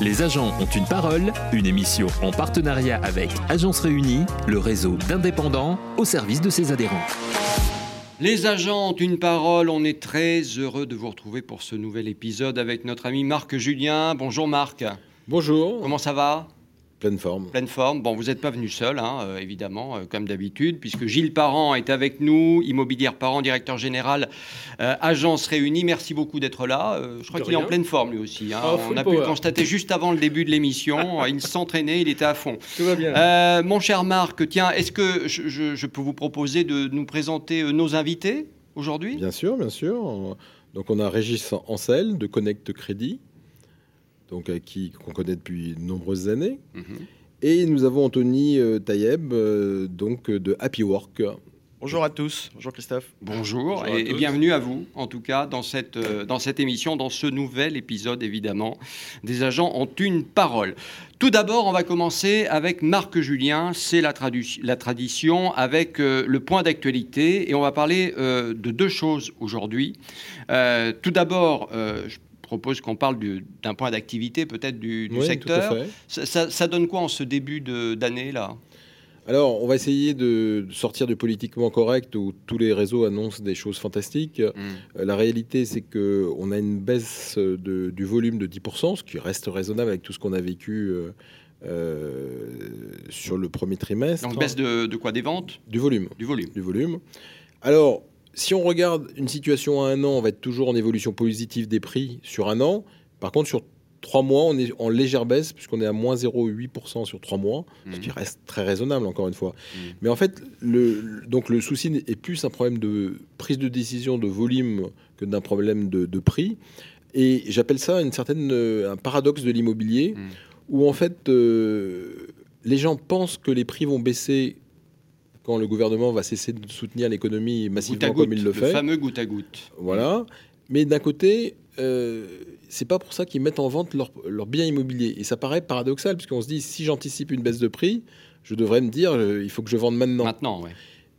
Les agents ont une parole, une émission en partenariat avec Agence Réunie, le réseau d'indépendants au service de ses adhérents. Les agents ont une parole, on est très heureux de vous retrouver pour ce nouvel épisode avec notre ami Marc Julien. Bonjour Marc. Bonjour. Comment ça va? Pleine forme. Pleine forme. Bon, vous n'êtes pas venu seul, hein, euh, évidemment, euh, comme d'habitude, puisque Gilles Parent est avec nous, Immobilière Parent, directeur général, euh, Agence Réunie. Merci beaucoup d'être là. je crois qu'il est en pleine forme lui aussi. Hein. Oh, On a pu le constater juste avant le début de l'émission. il s'entraînait, il était à fond. Tout va bien. mon cher Marc, tiens, est-ce que je, je, peux vous proposer de nous présenter nos invités aujourd'hui? Bien sûr, bien sûr. Donc on a Régis Ancel de Connect Crédit donc qui qu'on connaît depuis de nombreuses années. Mhm. Et nous avons Anthony euh, Tayeb, euh, donc de Happy Work. Bonjour à tous, bonjour Christophe. Bonjour, et, bienvenue à vous, en tout cas, dans cette, euh, dans cette émission, dans ce nouvel épisode, évidemment, des agents ont une parole. Tout d'abord, on va commencer avec Marc Julien, c'est la, la, tradition, avec le point d'actualité, et on va parler de deux choses aujourd'hui. tout d'abord, je propose qu'on parle d'un point d'activité peut-être du, secteur. Ça, donne quoi en ce début d'année là? Alors, on va essayer de sortir du politiquement correct où tous les réseaux annoncent des choses fantastiques. Hmm. Euh, la réalité, c'est qu'on a une baisse du volume de 10%, ce qui reste raisonnable avec tout ce qu'on a vécu euh, euh, sur le premier trimestre. Donc, baisse de, de quoi? Des ventes? Du volume. Du volume. Du volume. Alors, si on regarde une situation à un an, on va être toujours en évolution positive des prix sur un an. Par contre, sur trois mois, on est en légère baisse puisqu'on est à moins 0,8% sur trois mois, ce qui mmh. reste très raisonnable encore une fois. Mmh. Mais en fait, le, donc le souci est plus un problème de prise de décision de volume que d'un problème de, prix. Et j'appelle ça une certaine, euh, un paradoxe de l'immobilier mmh. où en fait euh, les gens pensent que les prix vont baisser quand le gouvernement va cesser de soutenir l'économie massivement comme il le, fait. Le fameux goutte à goutte. Voilà. Mais d'un côté, euh, c'est pas pour ça qu'ils mettent en vente leurs leur biens immobiliers. Et ça paraît paradoxal, puisqu'on se dit, si j'anticipe une baisse de prix, je devrais me dire, euh, il faut que je vende maintenant. Maintenant, oui.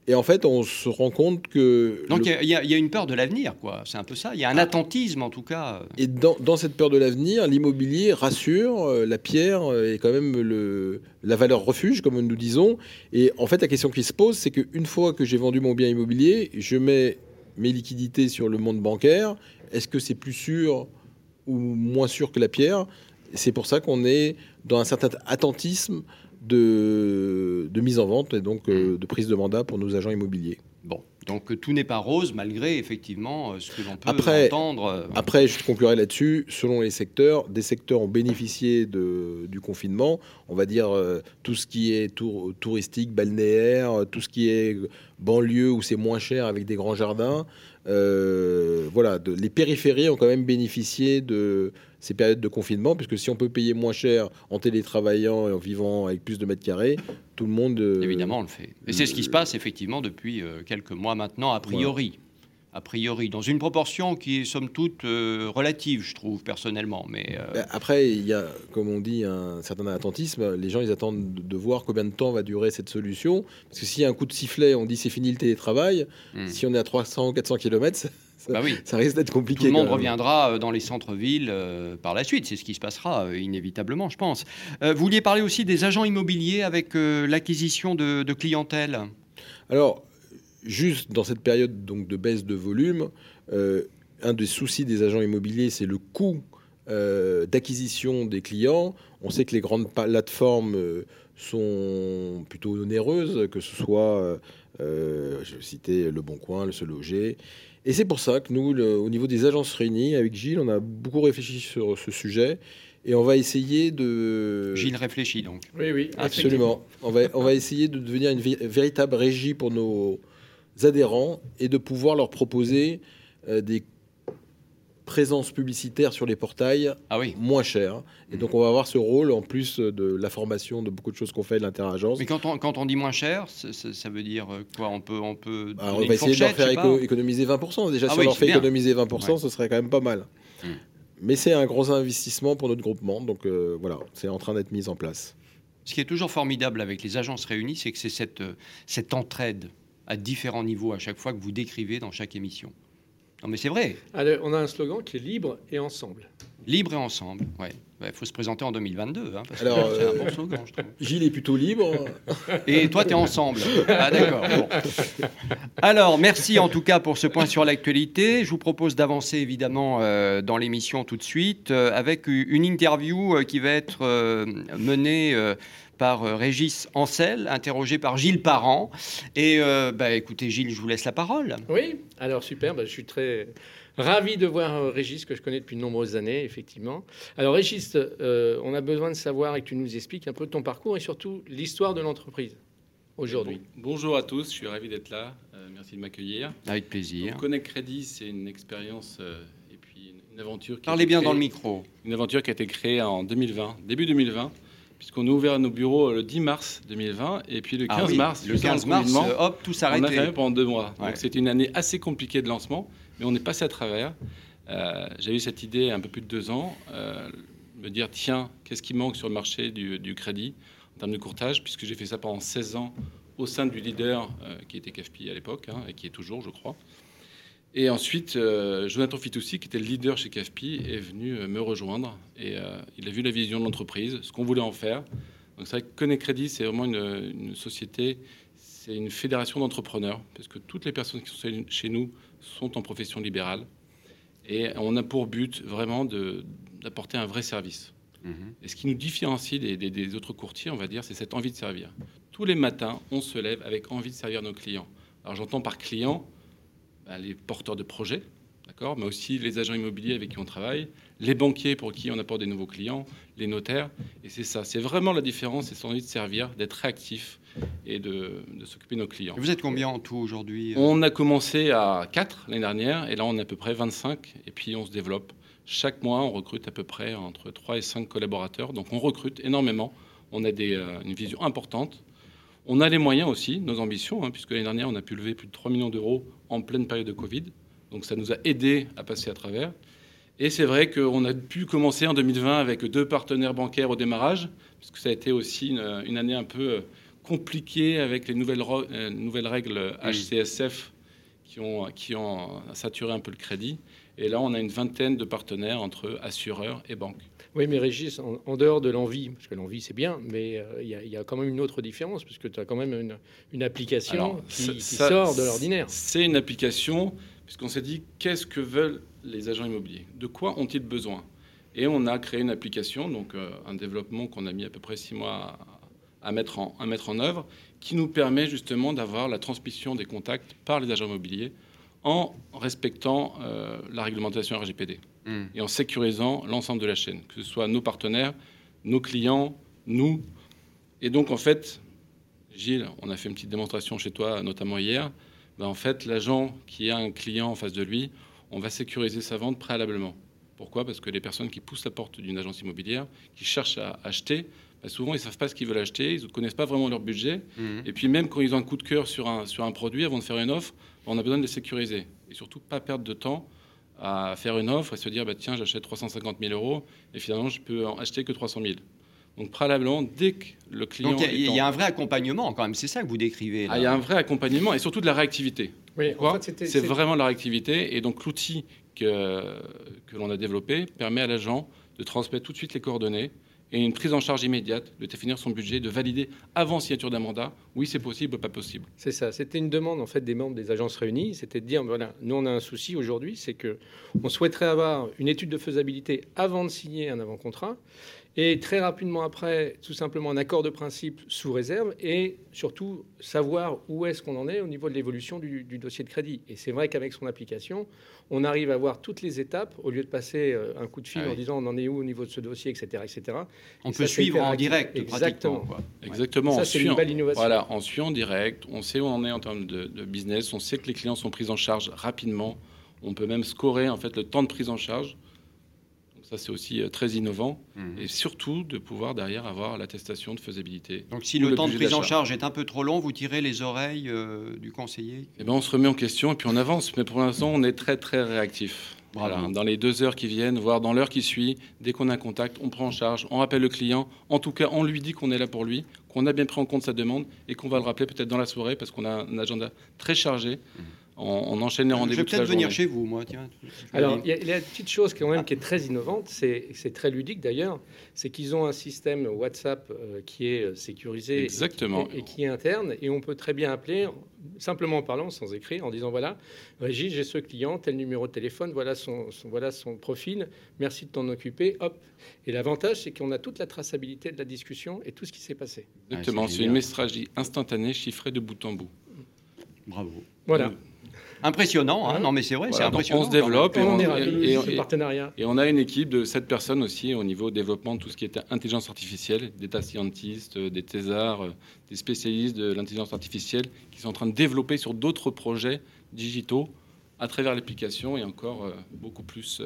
Et en fait, on se rend compte que... Donc il y, a une peur de l'avenir, quoi. C'est un peu ça. Il y a un ah. attentisme, en tout cas. Et dans, dans cette peur de l'avenir, l'immobilier rassure, euh, la pierre euh, est quand même le, la valeur refuge, comme nous disons. Et en fait, la question qui se pose, c'est qu'une fois que j'ai vendu mon bien immobilier, je mets mes liquidités sur le monde bancaire. Est-ce que c'est plus sûr ou moins sûr que la pierre? C'est pour ça qu'on est dans un certain attentisme de, mise en vente et donc euh, de prise de mandat pour nos agents immobiliers. Bon, donc tout n'est pas rose malgré effectivement euh, ce que l'on peut après, entendre. Euh. Après, je conclurai là-dessus. Selon les secteurs, des secteurs ont bénéficié de, du confinement. On va dire tout ce qui est touristique, balnéaire, tout ce qui est banlieue où c'est moins cher avec des grands jardins. Voilà, les périphéries ont quand même bénéficié de, ces périodes de confinement, puisque si on peut payer moins cher en télétravaillant et en vivant avec plus de mètres carrés, tout le monde... Euh, Évidemment, on le fait. Et c'est ce qui se passe effectivement depuis euh, quelques mois maintenant, a priori. A priori, dans une proportion qui est somme toute euh, relative, je trouve personnellement. Mais ben, après, il y a, comme on dit, un certain attentisme. Les gens, ils attendent de voir combien de temps va durer cette solution, parce que s'il y a un coup de sifflet, on dit c'est fini le télétravail. Hmm. Si on est à 300 400 km, ça, bah oui. ça risque d'être compliqué. Tout le monde reviendra euh, dans les centres-villes euh, par la suite. C'est ce qui se passera euh, inévitablement, je pense. vous vouliez parler aussi des agents immobiliers avec l'acquisition de, clientèle? Alors, juste dans cette période donc, de baisse de volume, un des soucis des agents immobiliers, c'est le coût d'acquisition des clients. On sait que les grandes plateformes sont plutôt onéreuses, que ce soit, je vais citer Le Bon Coin, Le Se Loger. Et c'est pour ça que nous, au niveau des agences réunies, avec Gilles, on a beaucoup réfléchi sur ce sujet. Et on va essayer de... Gilles réfléchit donc. Oui, oui. Absolument. on, va, on va essayer de devenir une véritable régie pour nos adhérents et de pouvoir leur proposer euh, des présence publicitaire sur les portails ah oui. moins cher. Et donc on va avoir ce rôle en plus de la formation de beaucoup de choses qu'on fait de l'interagence. Mais quand on, quand on dit moins cher, ça, veut dire quoi? On peut, on peut bah, on va essayer de leur faire économiser 20%. Déjà, ah si on leur fait économiser 20%, ce serait quand même pas mal. Hmm. Mais c'est un gros investissement pour notre groupement. Donc euh, voilà, c'est en train d'être mis en place. Ce qui est toujours formidable avec les agences réunies, c'est que c'est cette, cette entraide à différents niveaux à chaque fois que vous décrivez dans chaque émission. Non, mais c'est vrai. on a un slogan qui est libre et ensemble. Libre et ensemble, ouais. Il faut se présenter en 2022, hein, parce Alors, que c'est un euh, bon slogan, je trouve. Gilles est plutôt libre. Et toi, tu es ensemble. Ah, d'accord. bon. Alors, merci en tout cas pour ce point sur l'actualité. Je vous propose d'avancer évidemment euh, dans l'émission tout de suite euh, avec une interview euh, qui va être euh, menée. euh, par Régis Ancel, interrogé par Gilles Parent. Et euh, bah, écoutez, Gilles, je vous laisse la parole. Oui, alors super, bah, je suis très ravi de voir euh, Régis, que je connais depuis de nombreuses années, effectivement. Alors Régis, euh, on a besoin de savoir et que tu nous expliques un peu ton parcours et surtout l'histoire de l'entreprise aujourd'hui. Bon- bonjour à tous, je suis ravi d'être là. Euh, merci de m'accueillir. Avec plaisir. Donc, Connect Crédit, c'est une expérience euh, et puis une, une aventure. Qui Parlez bien créée- dans le micro. Une aventure qui a été créée en 2020, début 2020, puisqu'on a ouvert nos bureaux le 10 mars 2020 et puis le 15 Ah oui, mars, le juste avant 15 mars, hop, tout on a s'arrêtait. fermé pendant deux mois. Ouais. Donc c'était une année assez compliquée de lancement, mais on est passé à travers. Euh, J'ai eu cette idée un peu plus de deux ans, euh, me dire tiens, qu'est-ce qui manque sur le marché du, crédit en termes de courtage, puisque j'ai fait ça pendant 16 ans au sein du leader euh, qui était CAFPI à l'époque, hein, et qui est toujours, je crois. Et ensuite, euh, Jonathan Fitoussi, qui était le leader chez CAFPI, est venu me rejoindre. Et il a vu la vision de l'entreprise, ce qu'on voulait en faire. Donc c'est vrai que Connect Crédit, c'est vraiment une société, c'est une fédération d'entrepreneurs, parce que toutes les personnes qui sont chez nous sont en profession libérale. Et on a pour but vraiment d'apporter un vrai service. Mhm. Et ce qui nous différencie des, des- des autres courtiers, on va dire, c'est cette envie de servir. Tous les matins, on se lève avec envie de servir nos clients. Alors j'entends par clients bah, les porteurs de projets, d'accord, mais aussi les agents immobiliers avec qui on travaille, les banquiers pour qui on apporte des nouveaux clients, les notaires. Et c'est ça, c'est vraiment la différence, c'est cette envie de servir, d'être réactif et de, de s'occuper de nos clients. Vous êtes combien en tout aujourd'hui euh? On a commencé à 4 l'année dernière et là on est à peu près 25 et puis on se développe. Chaque mois on recrute à peu près entre 3 et 5 collaborateurs. Donc on recrute énormément. On a des, euh, une vision importante. On a les moyens aussi, nos ambitions, hein, puisque l'année dernière on a pu lever plus de 3 millions d'euros en pleine période de Covid. Donc ça nous a aidé à passer à travers. Et c'est vrai qu'on a pu commencer en 2020 avec deux partenaires bancaires au démarrage, puisque ça a été aussi une, une année un peu euh, compliquée avec les nouvelles, euh, nouvelles règles HCSF qui ont, qui ont saturé un peu le crédit. Et là, on a une vingtaine de partenaires entre assureurs et banques. Oui, mais Régis, en, en dehors de l'envie, parce que l'envie c'est bien, mais euh, il y, a- il y a quand même une autre différence, puisque tu as quand même une, une application Alors, qui, ça- qui ça- sort de l'ordinaire. C'est une application, puisqu'on s'est dit qu'est-ce que veulent les agents immobiliers? De quoi ont-ils besoin? Et on a créé une application, donc euh, un développement qu'on a mis à peu près six mois à, à mettre en, à mettre en œuvre, qui nous permet justement d'avoir la transmission des contacts par les agents immobiliers en respectant euh, la réglementation RGPD Hmm. et en sécurisant l'ensemble de la chaîne, que ce soit nos partenaires, nos clients, nous. Et donc, en fait, Gilles, on a fait une petite démonstration chez toi, notamment hier. Ben, en fait, l'agent qui a un client en face de lui, on va sécuriser sa vente préalablement. Pourquoi? Parce que les personnes qui poussent la porte d'une agence immobilière, qui cherchent à acheter, ben, souvent ils ne savent pas ce qu'ils veulent acheter, ils ne connaissent pas vraiment leur budget. Mhm. Et puis même quand ils ont un coup de cœur sur un, sur un produit, avant de faire une offre, on a besoin de les sécuriser. Et surtout, pas perdre de temps à faire une offre et se dire, bah, tiens, j'achète 350 000 euros et finalement, je peux en acheter que 300 000. Donc préalablement, dès que le client... Donc il y a- est il en- y, a un vrai accompagnement quand même, c'est ça que vous décrivez. Ah, il y a un vrai accompagnement et surtout de la réactivité. Oui, en fait, C'est vraiment la réactivité. Et donc, l'outil que, que l'on a développé permet à l'agent de transmettre tout de suite les coordonnées et une prise en charge immédiate, de définir son budget, de valider avant signature d'un mandat, oui, c'est possible ou pas possible. C'est ça. C'était une demande en fait des membres des agences réunies. C'était de dire voilà, nous on a un souci aujourd'hui, c'est que on souhaiterait avoir une étude de faisabilité avant de signer un avant-contrat et très rapidement après, tout simplement un accord de principe sous réserve et surtout savoir où est-ce qu'on en est au niveau de l'évolution du, du dossier de crédit. Et c'est vrai qu'avec son application, on arrive à voir toutes les étapes au lieu de passer euh, un coup de fil Ah oui. en disant on en est où au niveau de ce dossier, etc., etc. On Et peut ça, suivre en direct. Exactement. quoi. Exactement. Ça on c'est une en- belle innovation. Voilà, on suit en direct, on sait où on est en termes de, de business, on sait que les clients sont pris en charge rapidement, on peut même scorer en fait le temps de prise en charge. Ça c'est aussi euh, très innovant Mhm. et surtout de pouvoir derrière avoir l'attestation de faisabilité. Donc si le le temps de prise en charge est un peu trop long, vous tirez les oreilles euh, du conseiller Eh ben, on se remet en question et puis on avance. Mais pour l'instant, on est très très réactif. Voilà, dans les deux heures qui viennent, voire dans l'heure qui suit, dès qu'on a un contact, on prend en charge, on rappelle le client. En tout cas, on lui dit qu'on est là pour lui, qu'on a bien pris en compte sa demande et qu'on va le rappeler peut-être dans la soirée parce qu'on a un agenda très chargé. On, enchaîne les rendez-vous. Je vais peut-être venir chez vous, moi. Tiens. Alors, il y, a une petite chose quand même qui est très innovante, c'est très ludique d'ailleurs, c'est qu'ils ont un système WhatsApp euh, qui est euh, sécurisé Exactement. Et, qui est interne, et on peut très bien appeler simplement en parlant, sans écrire, en disant voilà, Régis, j'ai ce client, tel numéro de téléphone, voilà son, voilà son profil, merci de t'en occuper, hop. Et l'avantage, c'est qu'on a toute la traçabilité de la discussion et tout ce qui s'est passé. Exactement, c'est une messagerie instantanée, chiffrée de bout en bout. Bravo. Voilà. Impressionnant, hein non mais c'est vrai, c'est impressionnant. On se développe et, on, et, et, on a une équipe de 7 personnes aussi au niveau développement de tout ce qui est intelligence artificielle, des data scientists, euh, des thésards, euh, des spécialistes de l'intelligence artificielle qui sont en train de développer sur d'autres projets digitaux à travers l'application et encore euh, beaucoup plus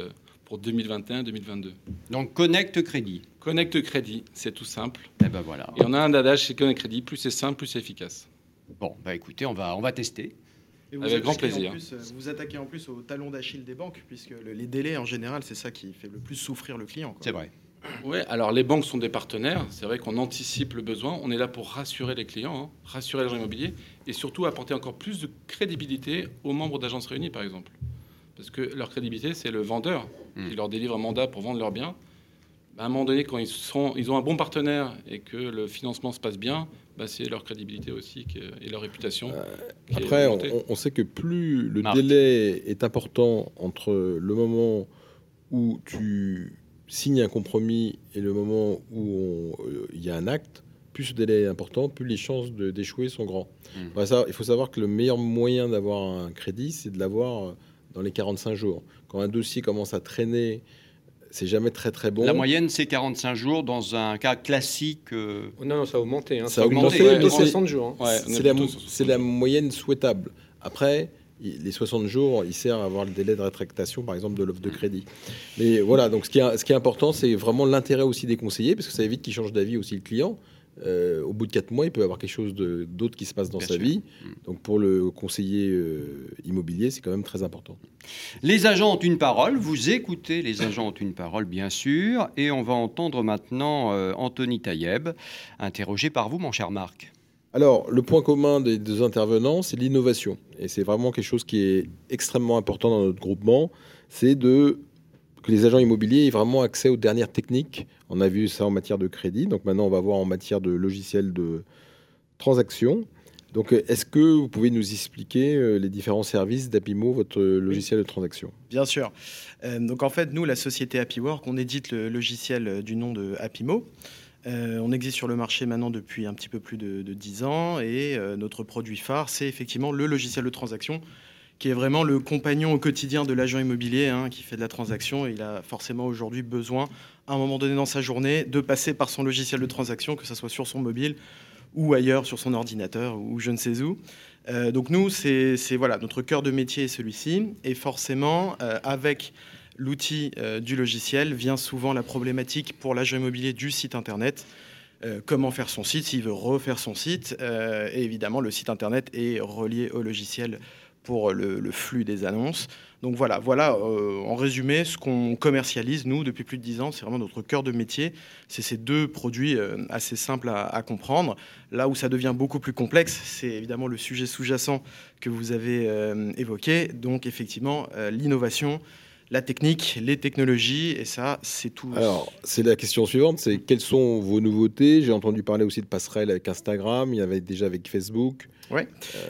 pour 2021-2022. Donc Connect Crédit. Connect Crédit, c'est tout simple. Et eh ben voilà. Et on a un adage chez Connect Crédit, plus c'est simple, plus c'est efficace. Bon, bah écoutez, on va, on va tester. Avec grand plaisir. Plus, vous vous attaquez en plus au talon d'Achille des banques, puisque les délais, en général, c'est ça qui fait le plus souffrir le client. C'est vrai. Oui, alors les banques sont des partenaires. C'est vrai qu'on anticipe le besoin. On est là pour rassurer les clients, hein, rassurer l'agent immobilier et surtout apporter encore plus de crédibilité aux membres d'agences réunies, par exemple. Parce que leur crédibilité, c'est le vendeur hmm. qui leur délivre un mandat pour vendre leurs biens. À un moment donné, quand ils, sont, ils ont un bon partenaire et que le financement se passe bien, bah, c'est leur crédibilité aussi et leur réputation. Euh, après, on, sait que plus le délai est important entre le moment où tu signes un compromis et le moment où euh, il y a un acte, plus ce délai est important, plus les chances d'échouer sont grands. Hmm. ça, il faut savoir que le meilleur moyen d'avoir un crédit, c'est de l'avoir euh, dans les 45 jours. Quand un dossier commence à traîner c'est jamais très très bon. La moyenne, c'est 45 jours dans un cas classique. Euh, non, non, ça a augmenté. Hein. Ça, a augmenté, de 60 jours. Hein. c'est la, moyenne souhaitable. Après, les 60 jours, ils servent à avoir le délai de rétractation, par exemple, de l'offre de crédit. Mais voilà, donc ce qui est, ce qui est important, c'est vraiment l'intérêt aussi des conseillers, parce que ça évite qu'ils changent d'avis aussi le client. Euh, au bout de quatre mois, il peut y avoir quelque chose d'autre qui se passe dans sa vie. Mm. Donc pour le conseiller euh, immobilier, c'est quand même très important. Les agents ont une parole. Vous écoutez les agents ont une parole, bien sûr. Et on va entendre maintenant euh, Anthony Taïeb, interrogé par vous, mon cher Marc. Alors, le point commun des deux intervenants, c'est l'innovation. Et c'est vraiment quelque chose qui est extrêmement important dans notre groupement. C'est de que les agents immobiliers aient vraiment accès aux dernières techniques. On a vu ça en matière de crédit, donc maintenant on va voir en matière de logiciel de transaction. Donc, est-ce que vous pouvez nous expliquer euh, les différents services d'Apimo, votre logiciel de transaction? Bien sûr. Euh, donc, en fait, nous, la société HappyWork, on édite le logiciel euh, du nom de Apimo. on existe sur le marché maintenant depuis un petit peu plus de, de 10 ans et notre produit phare, c'est effectivement le logiciel de transaction qui est vraiment le compagnon au quotidien de l'agent immobilier hein, qui fait de la transaction. il a forcément aujourd'hui besoin, à un moment donné dans sa journée, de passer par son logiciel de transaction, que ce soit sur son mobile ou ailleurs, sur son ordinateur ou je ne sais où. Euh, donc nous, c'est voilà, notre cœur de métier est celui-ci. Et forcément, euh, avec l'outil euh, du logiciel, vient souvent la problématique pour l'agent immobilier du site Internet. comment faire son site, s'il veut refaire son site. et évidemment, le site Internet est relié au logiciel pour le, flux des annonces. Donc voilà, voilà euh, en résumé ce qu'on commercialise, nous, depuis plus de 10 ans. C'est vraiment notre cœur de métier. C'est ces deux produits euh, assez simples à, comprendre. Là où ça devient beaucoup plus complexe, c'est évidemment le sujet sous-jacent que vous avez euh, évoqué. Donc effectivement, l'innovation, la technique, les technologies, et ça, c'est tout. Alors, c'est la question suivante, c'est quelles sont vos nouveautés? J'ai entendu parler aussi de passerelles avec Instagram, il y avait déjà avec Facebook. Oui.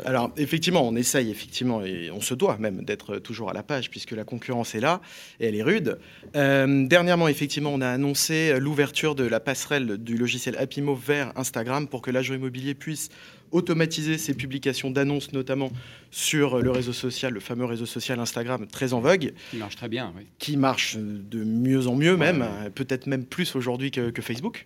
Alors effectivement, on essaye effectivement et on se doit même d'être toujours à la page puisque la concurrence est là et elle est rude. Euh, dernièrement, effectivement, on a annoncé l'ouverture de la passerelle du logiciel Apimo vers Instagram pour que l'agent immobilier puisse automatiser ses publications d'annonces, notamment sur le réseau social, le fameux réseau social Instagram, très en vogue. Qui marche très bien, oui. Qui marche de mieux en mieux même, peut-être même plus aujourd'hui que Facebook.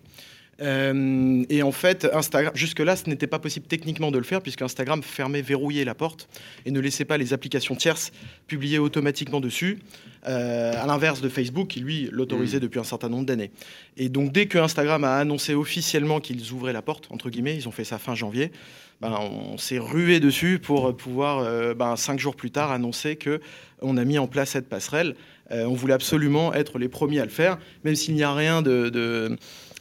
Euh, et en fait, Instagram, jusque-là, ce n'était pas possible techniquement de le faire, puisque Instagram fermait, verrouillait la porte et ne laissait pas les applications tierces publier automatiquement dessus, euh, à l'inverse de Facebook, qui lui l'autorisait mm. depuis un certain nombre d'années. Et donc, dès que Instagram a annoncé officiellement qu'ils ouvraient la porte, entre guillemets, ils ont fait ça fin janvier, ben, on s'est rué dessus pour pouvoir, euh, ben, cinq jours plus tard, annoncer que on a mis en place cette passerelle. on voulait absolument être les premiers à le faire, même s'il n'y a rien de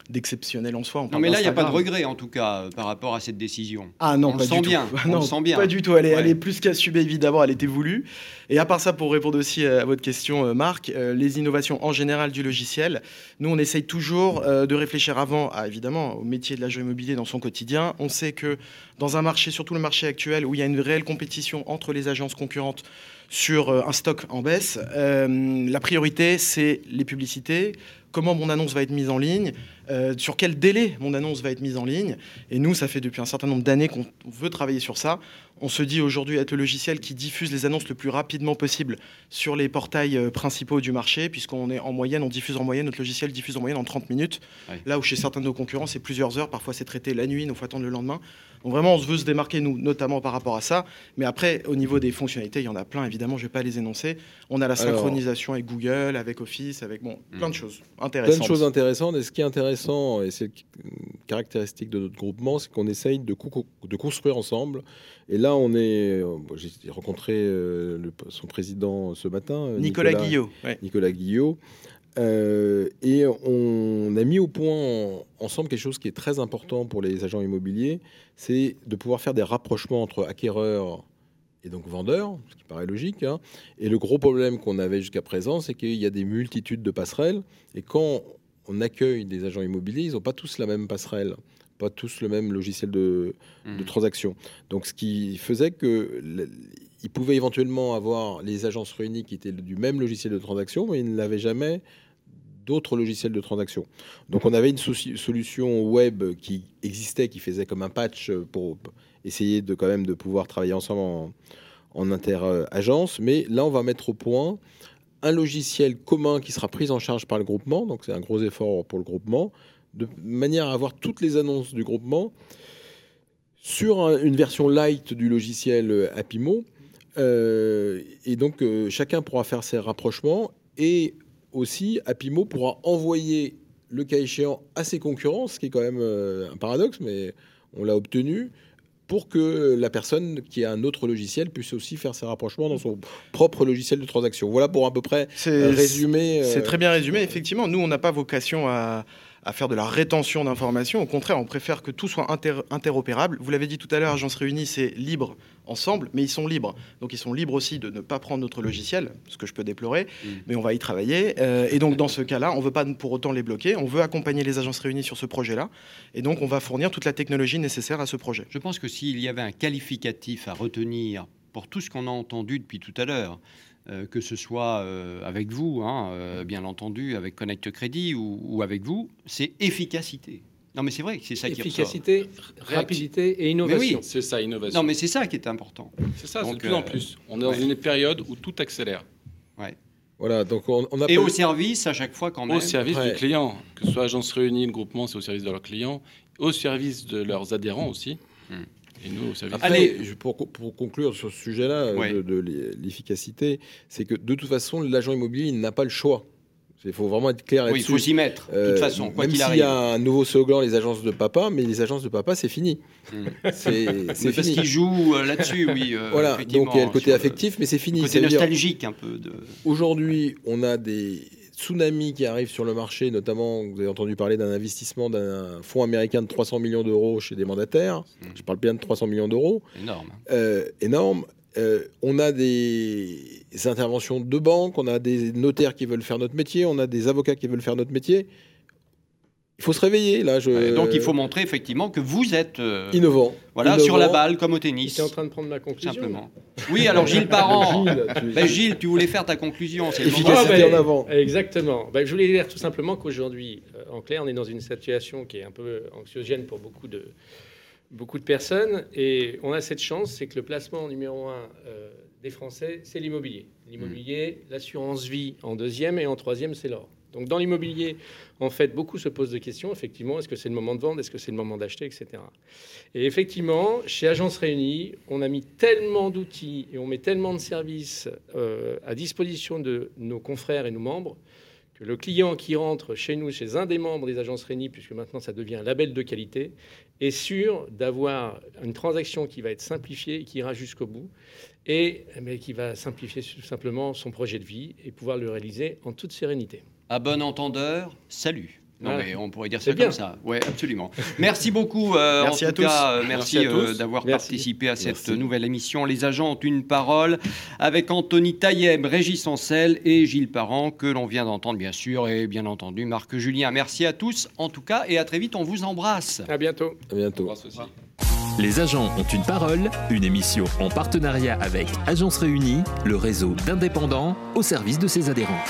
d'exceptionnel en soi. On Non, mais là, il n'y a pas de regret, en tout cas, euh, par rapport à cette décision. Ah non, On pas le du tout. on non, le sent bien. Pas du tout. Elle est, elle Ouais. est plus qu'assumée, évidemment. Elle était voulue. Et à part ça, pour répondre aussi à votre question, euh, Marc, euh, les innovations en général du logiciel, nous, on essaye toujours euh, de réfléchir avant, à, évidemment, au métier de l'agent immobilier dans son quotidien. On sait que dans un marché, surtout le marché actuel, où il y a une réelle compétition entre les agences concurrentes sur euh, un stock en baisse, euh, la priorité, c'est les publicités, comment mon annonce va être mise en ligne, euh, sur quel délai mon annonce va être mise en ligne. Et nous, ça fait depuis un certain nombre d'années qu'on veut travailler sur ça. On se dit aujourd'hui être le logiciel qui diffuse les annonces le plus rapidement possible sur les portails euh, principaux du marché, puisqu'on est en moyenne, on diffuse en moyenne, notre logiciel diffuse en moyenne en 30 minutes. Ouais. Là où chez certains de nos concurrents, c'est plusieurs heures, parfois c'est traité la nuit, il faut attendre le lendemain. Donc vraiment, on se veut se démarquer, nous, notamment par rapport à ça. Mais après, au niveau des fonctionnalités, il y en a plein, évidemment, je ne vais pas les énoncer. On a la Alors- synchronisation avec Google, avec Office, avec bon, plein de choses Plein intéressantes. de choses intéressantes. Et ce qui est intéressant, et c'est une caractéristique de notre groupement, c'est qu'on essaye de, co- de construire ensemble. Et là, on est. euh, J'ai rencontré euh, le- son président ce matin, euh, Nicolas, Guillot. ouais. Nicolas Guillot. Euh, et on a mis au point en- ensemble quelque chose qui est très important pour les agents immobiliers, c'est de pouvoir faire des rapprochements entre acquéreurs et donc vendeurs, ce qui paraît logique. hein. Et le gros problème qu'on avait jusqu'à présent, c'est qu'il y a des multitudes de passerelles. Et quand on accueille des agents immobiliers, ils n'ont pas tous la même passerelle, pas tous le même logiciel de, de Mm. transaction. Donc, ce qui faisait que le- ils pouvaient éventuellement avoir les agences réunies qui étaient du même logiciel de transaction, mais ils n'avaient jamais d'autres logiciels de transaction. Donc, on avait une solution web qui existait, qui faisait comme un patch pour essayer de quand même de pouvoir travailler ensemble en, en inter-agence. Mais là, on va mettre au point un logiciel commun qui sera pris en charge par le groupement. Donc, c'est un gros effort pour le groupement, de manière à avoir toutes les annonces du groupement sur un- une version light du logiciel euh, Apimo. Euh, et donc, euh, chacun pourra faire ses rapprochements. Et aussi, Apimo pourra envoyer, le cas échéant, à ses concurrents, ce qui est quand même euh, un paradoxe, mais on l'a obtenu, pour que la personne qui a un autre logiciel puisse aussi faire ses rapprochements dans son propre logiciel de transaction. Voilà pour à peu près euh, résumer. C'est euh, très bien résumé. Effectivement, nous, on n'a pas vocation à, à faire de la rétention d'informations. Au contraire, on préfère que tout soit inter- interopérable. Vous l'avez dit tout à l'heure, Agence Réunie, c'est libre ensemble, mais ils sont libres. Donc, ils sont libres aussi de ne pas prendre notre logiciel, ce que je peux déplorer, Mm. mais on va y travailler. Euh, et donc, dans ce cas-là, on ne veut pas pour autant les bloquer. On veut accompagner les agences réunies sur ce projet-là. Et donc, on va fournir toute la technologie nécessaire à ce projet. Je pense que s'il y avait un qualificatif à retenir pour tout ce qu'on a entendu depuis tout à l'heure, que ce soit euh, avec vous, hein, euh, bien entendu, avec Connect Crédit ou, ou avec vous, c'est efficacité. Non, mais c'est vrai que c'est ça qui ressort. Efficacité, rapidité et innovation. C'est ça, innovation. Non, mais c'est ça qui est important. c'est ça, c'est de plus en euh, plus. On est dans ouais. une période où tout accélère. Voilà, donc on, on a Et pas au service, à chaque fois, quand même. Au service Ouais. du client, que ce soit agence réunie, le groupement, c'est au service de leurs clients, au service de leurs adhérents aussi. Hmm. Et nous, au service. Après, Allez. je- pour, pour conclure sur ce sujet-là euh, Ouais. de, de l'e- l'efficacité, c'est que de toute façon, l'agent immobilier il n'a pas le choix. Il faut vraiment être clair Oui, il faut s'y mettre, de Euh, toute façon, quoi même qu'il s'il y a un nouveau slogan, les agences de papa, mais les agences de papa, c'est fini. Hmm. C'est parce fini. qu'il joue euh, là-dessus, oui. euh, Voilà, donc il y a le côté affectif, mais c'est fini. Le côté dire, nostalgique, un peu. De... Aujourd'hui, on a des tsunamis qui arrivent sur le marché, notamment, vous avez entendu parler d'un investissement d'un fonds américain de 300 millions d'euros chez des mandataires. Mm. Je parle bien de 300 millions d'euros. Énorme. euh, énorme. Euh, on a des interventions de banques, on a des notaires qui veulent faire notre métier, on a des avocats qui veulent faire notre métier. Il faut se réveiller, là. Je... Donc il faut montrer effectivement que vous êtes euh, Innovant. voilà, Innovant. sur la balle, comme au tennis. était en train de prendre ma conclusion. Simplement. Oui, alors Gilles Parent. Gilles, tu- Ben, Gilles, tu voulais faire ta conclusion. C'est. Efficacité Ah, ben, en avant. Exactement. Ben, je voulais dire tout simplement qu'aujourd'hui, euh, en clair, on est dans une situation qui est un peu anxiogène pour beaucoup de, beaucoup de personnes. Et on a cette chance, c'est que le placement numéro un euh, des Français, c'est l'immobilier. L'immobilier, l'assurance vie en deuxième et en troisième, c'est l'or. Donc dans l'immobilier, en fait, beaucoup se posent des questions. Effectivement, est-ce que c'est le moment de vendre? Est-ce que c'est le moment d'acheter? Etc. Et effectivement, chez Agence Réunie, on a mis tellement d'outils et on met tellement de services euh, à disposition de nos confrères et nos membres que le client qui rentre chez nous, chez un des membres des agences Réunie, puisque maintenant ça devient un label de qualité, est sûr d'avoir une transaction qui va être simplifiée qui ira jusqu'au bout et mais qui va simplifier tout simplement son projet de vie et pouvoir le réaliser en toute sérénité. À bon entendeur, salut. Non, Ouais. mais on pourrait dire C'est ça bien. comme ça. Oui, absolument. Merci beaucoup. euh, Merci en à tout tous. cas, euh, Merci merci, à euh, tous. d'avoir Merci. participé à cette Merci. nouvelle émission. Les agents ont une parole avec Anthony Taillem, Régis Ancel et Gilles Parent, que l'on vient d'entendre, bien sûr, et bien entendu Marc Julien. Merci à tous, en tout cas, et à très vite. On vous embrasse. À bientôt. À bientôt. Aussi. Les agents ont une parole, une émission en partenariat avec Agence Réunie, le réseau d'indépendants au service de ses adhérents.